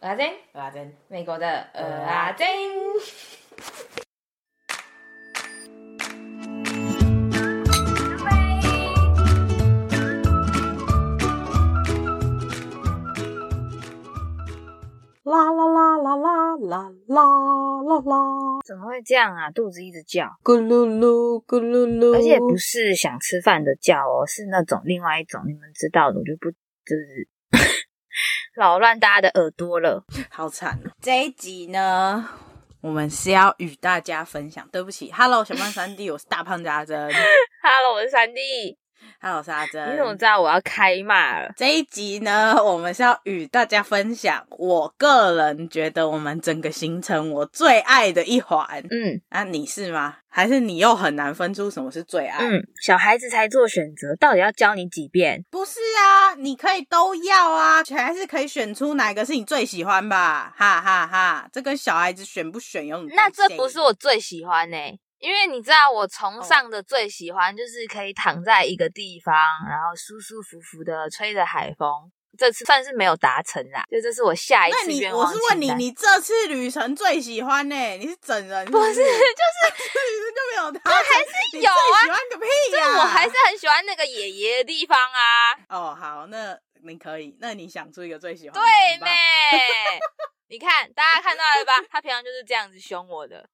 阿珍，阿珍，美国的呃阿珍。啦啦啦啦啦啦啦啦啦！怎么会这样啊？肚子一直叫，咕噜噜咕噜噜，而且不是想吃饭的叫哦，是那种另外一种，你们知道的，我就不就是扰乱大家的耳朵了，好惨哦！这一集呢，我们是要与大家分享。对不起，Hello，小胖三弟，我是大胖家珍。Hello，我是三弟。Hello，我是阿珍。你怎么知道我要开骂了？这一集呢，我们是要与大家分享，我个人觉得我们整个行程我最爱的一环。嗯，那、啊、你是吗？还是你又很难分出什么是最爱？嗯，小孩子才做选择，到底要教你几遍？不是啊，你可以都要啊，还是可以选出哪个是你最喜欢吧？哈哈哈哈，这跟小孩子选不选有什么？那这不是我最喜欢呢、欸。因为你知道，我崇尚的最喜欢就是可以躺在一个地方，然后舒舒服服的吹着海风。这次算是没有达成啦，就这是我下一次愿望。那你我是问你，你这次旅程最喜欢呢？你是整人是不是？不是，就是旅程就没有他，还是有啊？喜欢个屁呀！我还是很喜欢那个爷爷的地方啊。哦，好，那你可以，那你想出一个最喜欢的？对呢，你看，大家看到了吧？他平常就是这样子凶我的。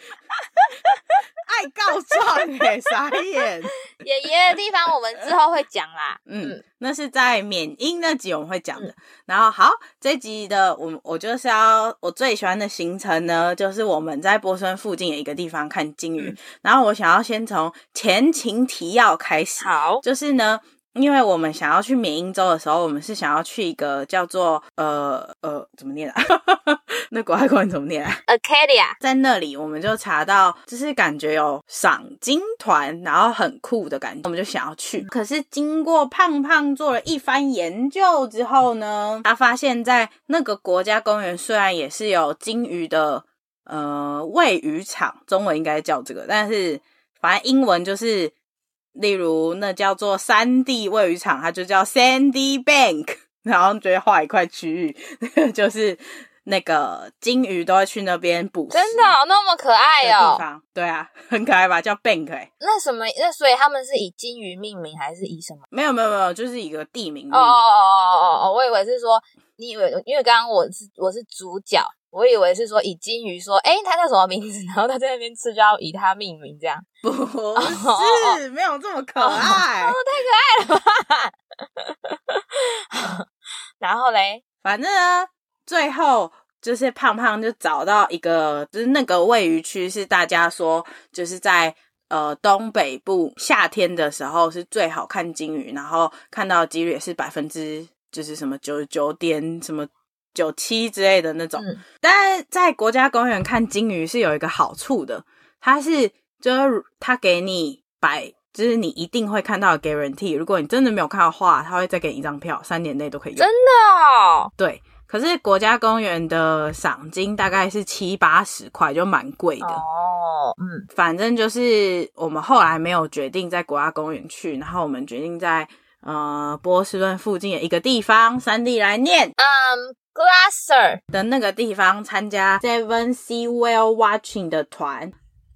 爱告状哎，傻眼！爷爷的地方我们之后会讲啦。嗯，嗯，那是在缅因那集我们会讲的。嗯、然后好，这集的我我就是要我最喜欢的行程呢，就是我们在波森附近的一个地方看鲸鱼。嗯、然后我想要先从前情提要开始。好，就是呢。因为我们想要去缅因州的时候，我们是想要去一个叫做呃呃怎么念啊？那国外国人怎么念啊？Acadia，在那里我们就查到，就是感觉有赏金团，然后很酷的感觉，我们就想要去。可是经过胖胖做了一番研究之后呢，他发现，在那个国家公园虽然也是有鲸鱼的呃喂鱼场，中文应该叫这个，但是反正英文就是。例如，那叫做山地喂鱼场，它就叫 Sandy Bank，然后就会画一块区域，就是那个金鱼都会去那边捕食。真的、哦，那么可爱哦！地方对啊，很可爱吧？叫 Bank 哎。那什么？那所以他们是以金鱼命名，还是以什么？没有没有没有，就是一个地名。哦哦哦哦哦哦！我以为是说，你以为因为刚刚我是我是主角。我以为是说以金鱼说，哎，它叫什么名字？然后它在那边吃，就要以它命名，这样。不是，没有这么可爱，太可爱了吧。然后嘞，反正呢，最后就是胖胖就找到一个，就是那个喂鱼区是大家说就是在呃东北部夏天的时候是最好看金鱼，然后看到的几率也是百分之就是什么九十九点什么。九七之类的那种，嗯、但是在国家公园看鲸鱼是有一个好处的，它是就是它给你摆，就是你一定会看到的 guarantee。如果你真的没有看到的话，它会再给你一张票，三年内都可以用。真的哦？对。可是国家公园的赏金大概是七八十块，就蛮贵的。哦，嗯，反正就是我们后来没有决定在国家公园去，然后我们决定在呃波士顿附近的一个地方，三弟来念，嗯。Glasser 的那个地方参加 Seven Sea Well Watching 的团。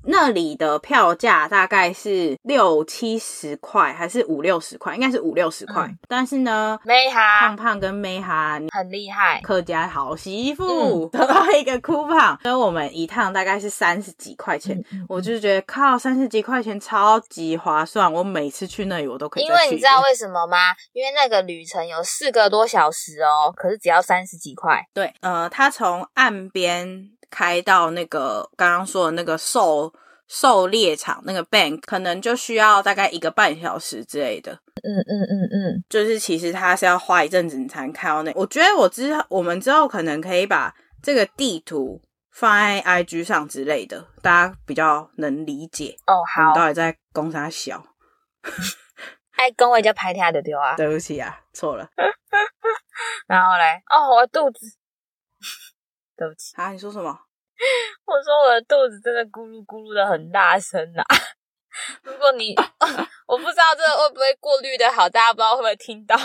那里的票价大概是六七十块，还是五六十块？应该是五六十块。嗯、但是呢，梅哈胖胖跟梅哈很厉害，客家好媳妇、嗯、得到一个 coupon，所以我们一趟大概是三十几块钱。我就觉得靠，三十几块钱超级划算。我每次去那里，我都可以。因为你知道为什么吗？因为那个旅程有四个多小时哦，可是只要三十几块。对，呃，他从岸边。开到那个刚刚说的那个狩狩猎场那个 bank，可能就需要大概一个半小时之类的。嗯嗯嗯嗯，就是其实它是要花一阵子你才能开到那。我觉得我之后我们之后可能可以把这个地图放在 IG 上之类的，大家比较能理解。哦，好。你到底在攻啥小？爱 跟我一家拍他的丢啊。对不起啊，错了。然后嘞，哦，我肚子。对不起啊！你说什么？我说我的肚子真的咕噜咕噜的很大声呐、啊。如果你，我不知道这个会不会过滤的好，大家不知道会不会听到啊？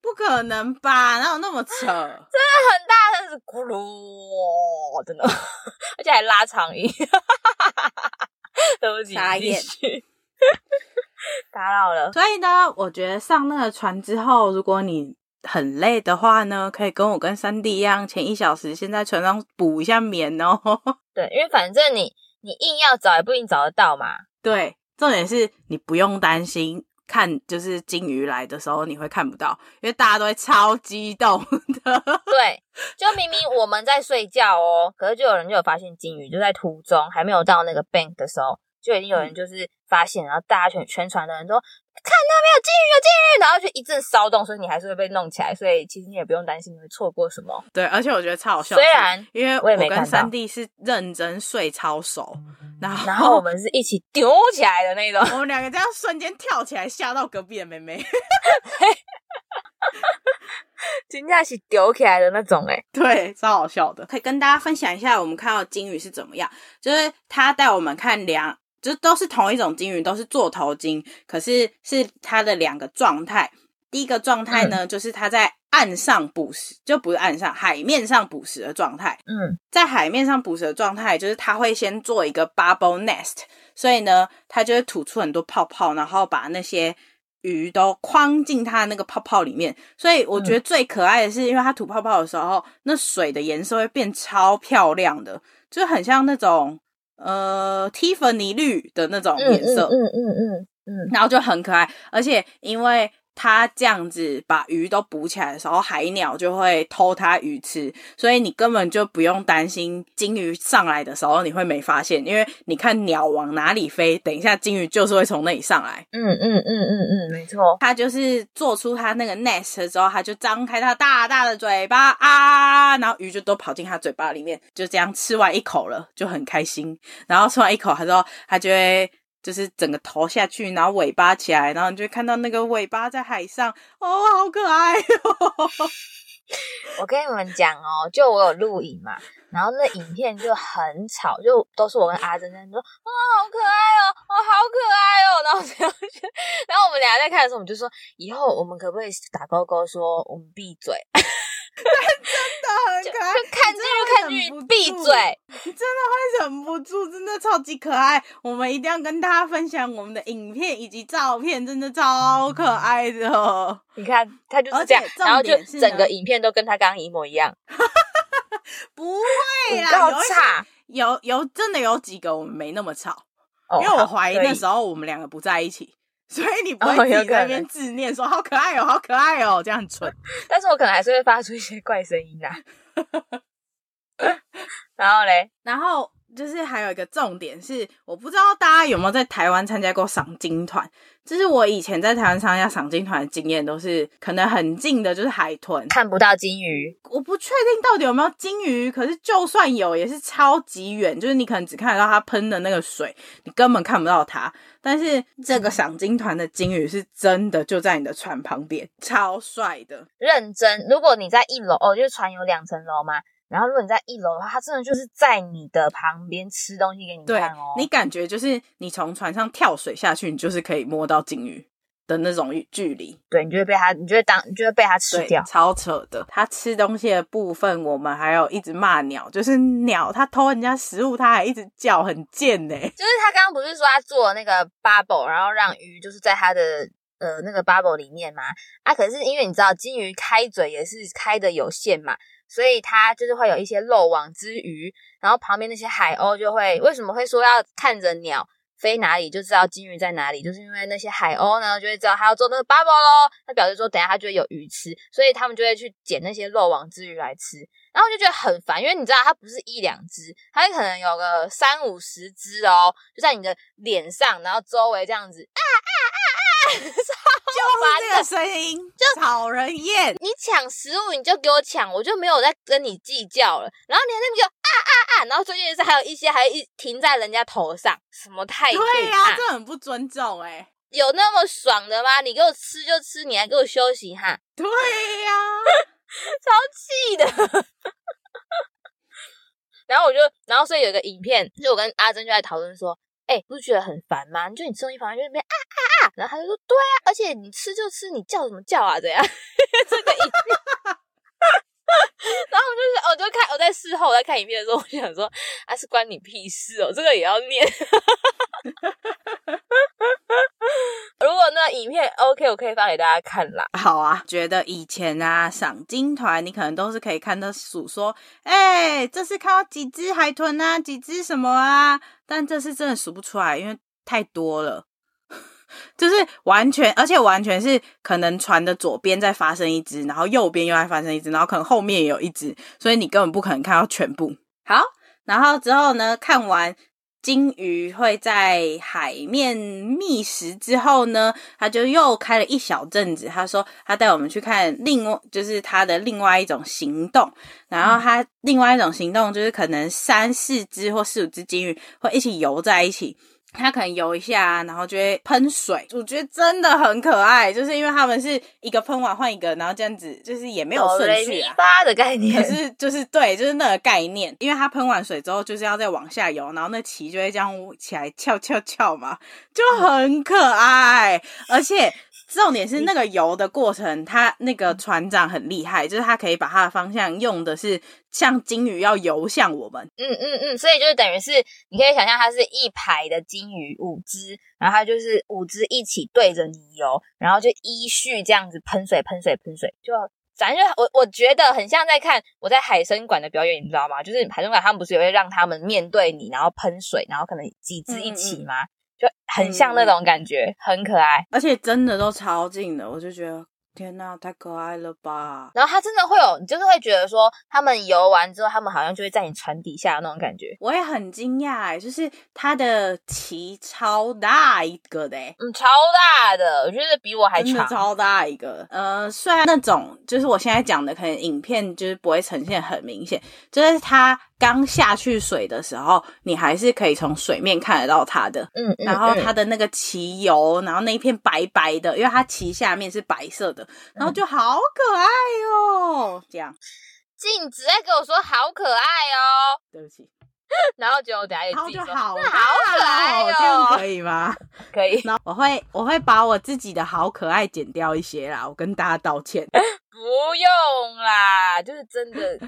不不可能吧？哪有那么扯？真的很大，声是咕噜，真的，而且还拉长音。对不起，傻眼，打扰了。所以呢，我觉得上那个船之后，如果你很累的话呢，可以跟我跟三弟一样，前一小时先在船上补一下眠哦。对，因为反正你你硬要找也不一定找得到嘛。对，重点是你不用担心看，就是金鱼来的时候你会看不到，因为大家都会超激动的。对，就明明我们在睡觉哦，可是就有人就有发现金鱼，就在途中还没有到那个 bank 的时候，就已经有人就是发现，然后大家全全船的人都。看到没有金鱼，有金鱼，然后就一阵骚动，所以你还是会被弄起来，所以其实你也不用担心你会错过什么。对，而且我觉得超好笑，虽然因为我跟三弟是认真睡超熟，然后然后我们是一起丢起来的那种，我们两个这样瞬间跳起来，吓到隔壁的妹妹，真的是丢起来的那种哎、欸，对，超好笑的，可以跟大家分享一下我们看到金鱼是怎么样，就是他带我们看两。就都是同一种鲸鱼，都是座头鲸，可是是它的两个状态。第一个状态呢，嗯、就是它在岸上捕食，就不是岸上，海面上捕食的状态。嗯，在海面上捕食的状态，就是它会先做一个 bubble nest，所以呢，它就会吐出很多泡泡，然后把那些鱼都框进它那个泡泡里面。所以我觉得最可爱的是，因为它吐泡泡的时候，那水的颜色会变超漂亮的，就很像那种。呃，蒂芙尼绿的那种颜色，嗯嗯嗯嗯，嗯嗯嗯。然后就很可爱，而且因为它这样子把鱼都捕起来的时候，海鸟就会偷它鱼吃，所以你根本就不用担心金鱼上来的时候你会没发现，因为你看鸟往哪里飞，等一下金鱼就是会从那里上来。嗯嗯嗯嗯嗯，没错，它就是做出它那个 nest 之后，它就张开它大大的嘴巴啊，然后鱼就都跑进它嘴巴里面，就这样吃完一口了，就很开心。然后吃完一口，它之后它就会。就是整个头下去，然后尾巴起来，然后你就看到那个尾巴在海上，哦，好可爱哦！我跟你们讲哦，就我有录影嘛，然后那影片就很吵，就都是我跟阿珍在说，哦，好可爱哦，哦，好可爱哦，然后然后然后我们俩在看的时候，我们就说，以后我们可不可以打勾勾说我们闭嘴？真的很可爱，就看鲸鱼，看剧，闭嘴！你真的会忍不住，真的超级可爱。我们一定要跟大家分享我们的影片以及照片，真的超可爱的。你看，他就是这样，然后就整个影片都跟他刚刚一模一样。不会啦，有差，有有真的有几个我们没那么吵，因为我怀疑那时候我们两个不在一起。所以你不会自己在那边自念说好可爱哦，好可爱哦，这样很蠢。但是我可能还是会发出一些怪声音啊。然后嘞，然后。就是还有一个重点是，我不知道大家有没有在台湾参加过赏金团。就是我以前在台湾参加赏金团的经验，都是可能很近的，就是海豚看不到金鱼。我不确定到底有没有金鱼，可是就算有，也是超级远，就是你可能只看得到它喷的那个水，你根本看不到它。但是这个赏金团的金鱼是真的就在你的船旁边，超帅的。认真，如果你在一楼哦，就是船有两层楼嘛。然后，如果你在一楼的话，它真的就是在你的旁边吃东西给你看哦。你感觉就是你从船上跳水下去，你就是可以摸到鲸鱼的那种距离。对，你就会被它，你就会当，你就会被它吃掉。超扯的，它吃东西的部分，我们还有一直骂鸟，就是鸟它偷人家食物，它还一直叫，很贱呢。就是他刚刚不是说他做那个 bubble，然后让鱼就是在它的呃那个 bubble 里面嘛？啊，可是因为你知道金鱼开嘴也是开的有限嘛。所以它就是会有一些漏网之鱼，然后旁边那些海鸥就会为什么会说要看着鸟飞哪里就知道鲸鱼在哪里，就是因为那些海鸥呢就会知道它要做那个 bubble 咯，它表示说等下它就会有鱼吃，所以他们就会去捡那些漏网之鱼来吃，然后就觉得很烦，因为你知道它不是一两只，它可能有个三五十只哦，就在你的脸上，然后周围这样子啊啊啊！就是这个声音，就讨人厌。你抢食物，你就给我抢，我就没有再跟你计较了。然后你还那边就啊啊啊！然后最近是还有一些还一停在人家头上，什么态度？对呀、啊，这很不尊重哎、欸。有那么爽的吗？你给我吃就吃，你还给我休息哈？对呀、啊，超气的。然后我就，然后所以有一个影片，就我跟阿珍就在讨论说。哎、不是觉得很烦吗？就你吃东西，旁边就那边啊啊啊，然后他就说，对啊，而且你吃就吃，你叫什么叫啊？这样，这个影片。然后我就是，我就看我在事后我在看影片的时候，我就想说，啊，是关你屁事哦，这个也要念。如果那影片 OK，我可以发给大家看啦。好啊，觉得以前啊赏金团，你可能都是可以看到数说，哎、这是看到几只海豚啊，几只什么啊，但这次真的数不出来，因为太多了。就是完全，而且完全是可能船的左边再发生一只，然后右边又在发生一只，然后可能后面也有一只，所以你根本不可能看到全部。好，然后之后呢，看完鲸鱼会在海面觅食之后呢，他就又开了一小阵子。他说他带我们去看另外，就是他的另外一种行动。然后他另外一种行动就是可能三四只或四五只鲸鱼会一起游在一起。它可能游一下，然后就会喷水，我觉得真的很可爱，就是因为他们是一个喷完换一个，然后这样子，就是也没有顺序啊，的概念，可是就是对，就是那个概念，因为它喷完水之后就是要再往下游，然后那鳍就会这样起来翘翘翘嘛，就很可爱，而且。重点是那个游的过程，他那个船长很厉害，就是他可以把他的方向用的是像鲸鱼要游向我们。嗯嗯嗯，所以就是等于是你可以想象，它是一排的鲸鱼五只，然后它就是五只一起对着你游，然后就依序这样子喷水喷水喷水，就反正就我我觉得很像在看我在海生馆的表演，你知道吗？就是海生馆他们不是也会让他们面对你，然后喷水，然后可能几只一起吗？嗯嗯就很像那种感觉，嗯、很可爱，而且真的都超近的，我就觉得。天呐，太可爱了吧！然后它真的会有，你就是会觉得说，他们游完之后，他们好像就会在你船底下那种感觉。我也很惊讶哎，就是它的鳍超大一个的，嗯，超大的，我觉得比我还长，超大一个。呃，虽然那种就是我现在讲的，可能影片就是不会呈现很明显，就是它刚下去水的时候，你还是可以从水面看得到它的。嗯，嗯，然后它的那个鳍游，然后那一片白白的，因为它鳍下面是白色的。然后就好可爱哦，这样，静子在跟我说好可爱哦，对不起，然后就等下也自己说好，好可爱哦，这样可以吗？可以，然后我会我会把我自己的好可爱剪掉一些啦，我跟大家道歉，不用啦，就是真的，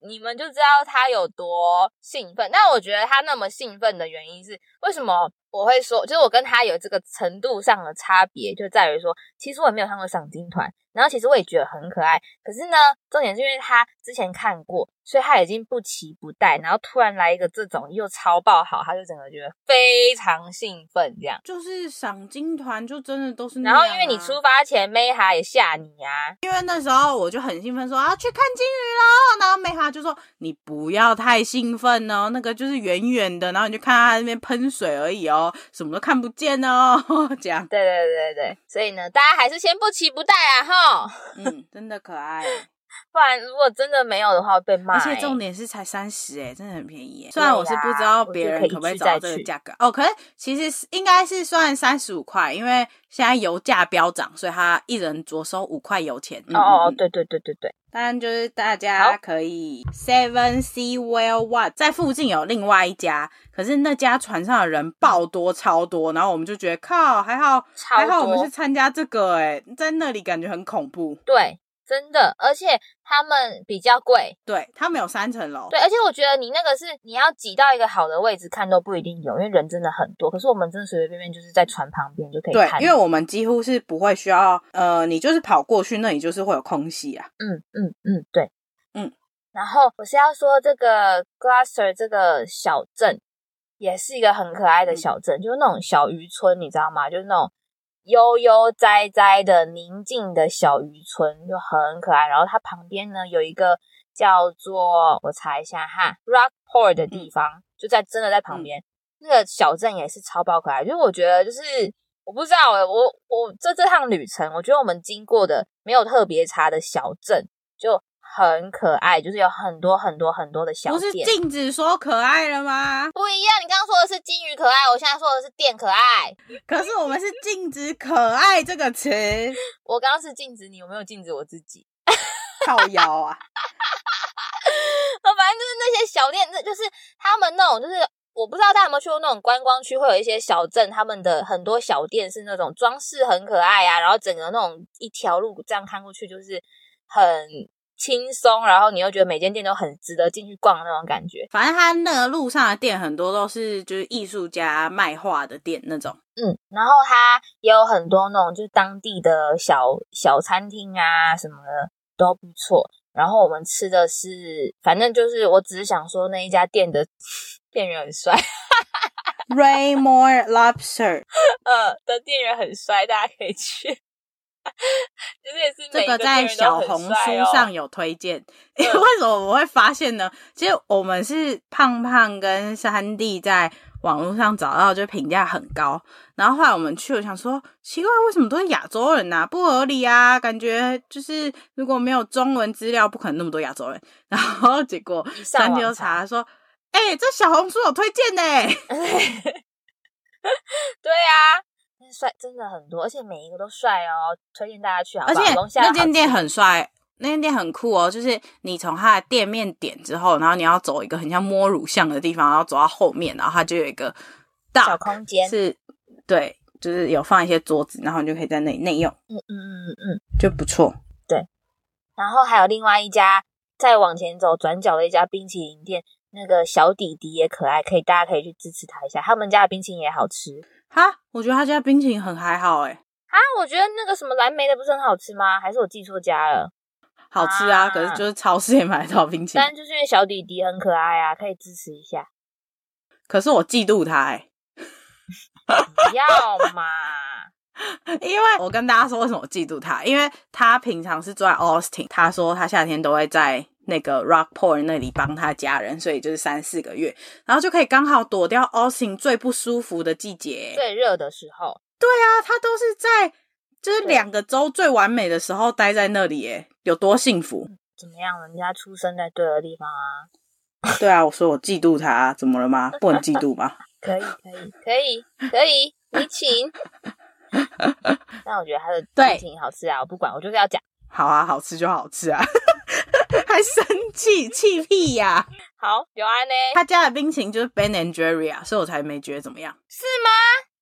你们就知道他有多兴奋。但我觉得他那么兴奋的原因是为什么？我会说，就是我跟他有这个程度上的差别，就在于说，其实我也没有看过赏金团，然后其实我也觉得很可爱。可是呢，重点是因为他之前看过，所以他已经不期不待，然后突然来一个这种又超爆好，他就整个觉得非常兴奋，这样。就是赏金团就真的都是那样啊。然后因为你出发前，梅哈也吓你啊，因为那时候我就很兴奋说啊去看金鱼喽，然后梅哈就说你不要太兴奋哦，那个就是远远的，然后你就看他那边喷水而已哦。什么都看不见哦，这样。对对对对，所以呢，大家还是先不期不待啊，哈。嗯，真的可爱。不然如果真的没有的话，会被骂。而且重点是才三十，哎，真的很便宜。虽然我是不知道别人可不可以找到这个价格哦，可是其实应该是算三十五块，因为现在油价飙涨，所以他一人着收五块油钱。哦哦，对对对对对。当然就是大家可以 Seven Sea Whale Watch 在附近有另外一家，可是那家船上的人爆多超多，然后我们就觉得靠，还好还好我们是参加这个，哎，在那里感觉很恐怖。对。真的，而且他们比较贵，对，他们有三层楼，对，而且我觉得你那个是你要挤到一个好的位置看都不一定有，因为人真的很多。可是我们真的随随便便就是在船旁边就可以看，对，因为我们几乎是不会需要，呃，你就是跑过去，那里就是会有空隙啊。嗯嗯嗯，对，嗯。然后我是要说这个 Glasser 这个小镇也是一个很可爱的小镇，嗯、就是那种小渔村，你知道吗？就是那种。悠悠哉哉的宁静的小渔村就很可爱，然后它旁边呢有一个叫做我查一下哈，Rockport 的地方，嗯、就在真的在旁边，嗯、那个小镇也是超爆可爱。就是我觉得就是我不知道诶，我我这这趟旅程，我觉得我们经过的没有特别差的小镇就。很可爱，就是有很多很多很多的小店。不是禁止说可爱了吗？不一样，你刚刚说的是金鱼可爱，我现在说的是店可爱。可是我们是禁止可爱这个词。我刚刚是禁止你，有没有禁止我自己？靠腰啊！反正就是那些小店，那就是他们那种，就是我不知道大家有没有去过那种观光区，会有一些小镇，他们的很多小店是那种装饰很可爱啊，然后整个那种一条路这样看过去就是很轻松，然后你又觉得每间店都很值得进去逛的那种感觉。反正它那个路上的店很多都是就是艺术家卖画的店那种，嗯，然后它也有很多那种就是当地的小小餐厅啊什么的都不错。然后我们吃的是，反正就是我只是想说那一家店的店员很帅，Raymore Lobster，呃的店员很帅，大家可以去。这个在小红书上有推荐，因为为什么我会发现呢？其实我们是胖胖跟三弟在网络上找到，就评价很高。然后后来我们去了，想说奇怪，为什么都是亚洲人啊？不合理啊！感觉就是如果没有中文资料，不可能那么多亚洲人。然后结果三弟就查说，哎、欸，这小红书有推荐呢。对啊。帅真的很多，而且每一个都帅哦，推荐大家去好不好？而且那间店很帅，那间店很酷哦。就是你从它的店面点之后，然后你要走一个很像摸乳巷的地方，然后走到后面，然后它就有一个大小空间，是，对，就是有放一些桌子，然后你就可以在那里内用。嗯嗯嗯嗯嗯，就不错。对，然后还有另外一家，再往前走转角的一家冰淇淋店，那个小弟弟也可爱，可以大家可以去支持他一下，他们家的冰淇淋也好吃。哈，我觉得他家冰淇淋很还好诶。哈，我觉得那个什么蓝莓的不是很好吃吗？还是我记错家了？好吃啊，啊可是就是超市也买得到冰淇淋。但就是因为小弟弟很可爱啊，可以支持一下。可是我嫉妒他诶。不要嘛！因为我跟大家说为什么我嫉妒他，因为他平常是住在 Austin，他说他夏天都会在。那个 Rockport 那里帮他家人，所以就是三四个月，然后就可以刚好躲掉 Austin 最不舒服的季节，最热的时候。对啊，他都是在就是两个周最完美的时候待在那里，耶，有多幸福？怎么样？人家出生在对的地方啊。对啊，我说我嫉妒他，怎么了吗？不能嫉妒吗？可以，可以，可以，可以，你请。但我觉得他的对挺好吃啊，我不管，我就是要讲。好啊，好吃就好吃啊。还生气气屁呀、啊！好，有安呢。他家的冰淇淋就是 Ben and Jerry 啊，所以我才没觉得怎么样。是吗？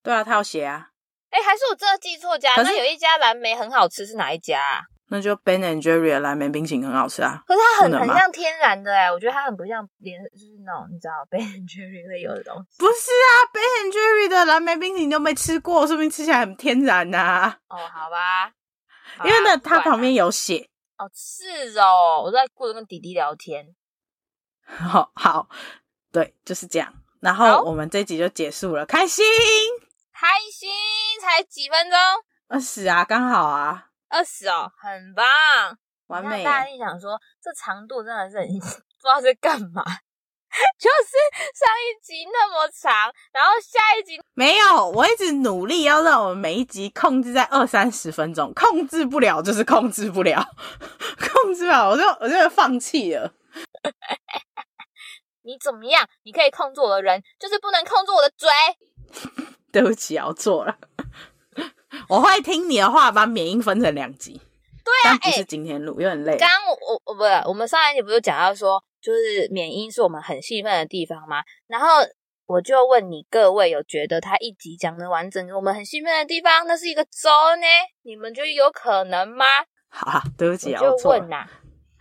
对啊，他有写啊。哎、欸，还是我真的记错家？那有一家蓝莓很好吃，是哪一家啊？那就 Ben and Jerry 的蓝莓冰淇淋很好吃啊。可是它很很像天然的哎，我觉得它很不像连就是那种你知道 Ben and Jerry 会有的东西。不是啊，Ben and Jerry 的蓝莓冰淇淋都没吃过，说明吃起来很天然呐、啊。哦，好吧，好因为呢，它旁边有写。哦，是哦，我在顾着跟弟弟聊天。好 好，对，就是这样。然后我们这集就结束了，开心，开心，才几分钟？二十啊，刚好啊，二十哦，很棒，完美。大家一想说，这长度真的是很 不知道在干嘛。就是上一集那么长，然后下一集没有。我一直努力要让我们每一集控制在二三十分钟，控制不了就是控制不了，控制不了我就我就放弃了。你怎么样？你可以控制我的人，就是不能控制我的嘴。对不起，我错了。我会听你的话，把缅因分成两集。对啊，但不是今天录，有点累。刚刚我我我不是，我们上一集不是讲到说。就是缅因是我们很兴奋的地方吗？然后我就问你各位，有觉得他一集讲的完整，我们很兴奋的地方，那是一个州呢？你们觉得有可能吗？好啊，对不起啊，我就问呐、啊。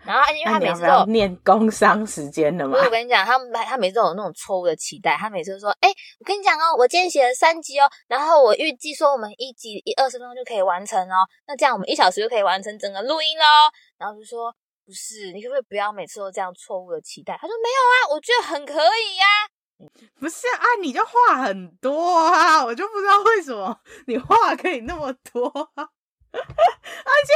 然后因为他每次都有念工商时间的嘛，我跟你讲，他他每次都有那种错误的期待，他每次都说：“哎、欸，我跟你讲哦，我今天写了三集哦，然后我预计说我们一集一二十分钟就可以完成哦，那这样我们一小时就可以完成整个录音喽。”然后就说。不是，你可不可以不要每次都这样错误的期待？他说没有啊，我觉得很可以呀、啊。不是啊，你就话很多啊，我就不知道为什么你话可以那么多。而且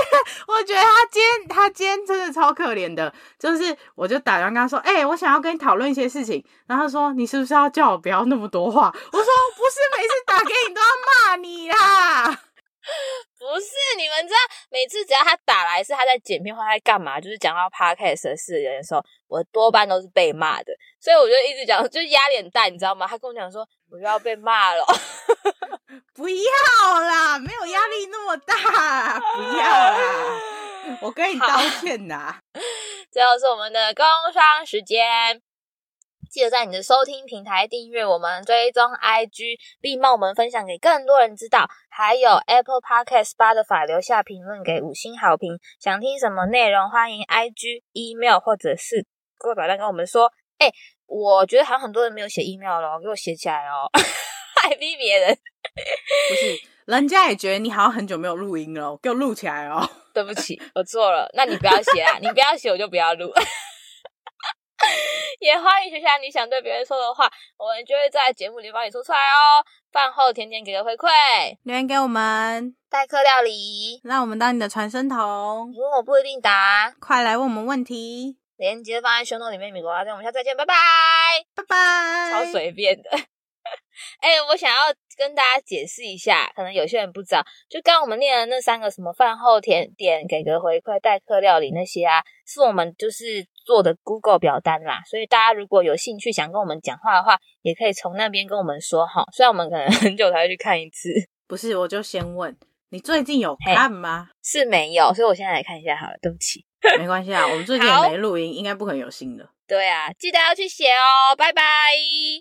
我觉得他今天他今天真的超可怜的，就是我就打电话跟他说，哎、我想要跟你讨论一些事情，然后他说你是不是要叫我不要那么多话？我说不是，每次打给你都要骂你啦。不是，你们知道，每次只要他打来，是他在剪片或在干嘛，就是讲到 podcast 的事的时候，我多半都是被骂的，所以我就一直讲，就是压脸大，你知道吗？他跟我讲说，我就要被骂了，不要啦，没有压力那么大，不要啦，我跟你道歉呐。最后是我们的工商时间。记得在你的收听平台订阅我们，追踪 IG，并帮我们分享给更多人知道。还有 Apple Podcast、Spotify 留下评论给五星好评。想听什么内容，欢迎 IG、email 或者是 Google 表单跟我们说。哎、欸，我觉得好像很多人没有写 email 咯，给我写起来哦，还逼别人。不是，人家也觉得你好像很久没有录音了，给我录起来哦。对不起，我错了。那你不要写啊，你不要写，我就不要录。也欢迎写下你想对别人说的话，我们就会在节目里帮你说出来哦。饭后甜点给个回馈，留言给我们，代客料理，让我们当你的传声筒。你问我不一定答，快来问我们问题。链接放在 show note 里面，米国阿珍，我们下次再见，拜拜，拜拜。超随便的。哎、欸，我想要跟大家解释一下，可能有些人不知道，就刚我们念的那三个什么饭后甜点、给个回馈、代客料理那些啊，是我们就是做的 Google 表单啦。所以大家如果有兴趣想跟我们讲话的话，也可以从那边跟我们说哈。虽然我们可能 很久才会去看一次，不是，我就先问你最近有看吗？是没有，所以我现在来看一下好了。对不起，没关系啊，我们最近也没录音，应该不可能有新的。对啊，记得要去写哦，拜拜。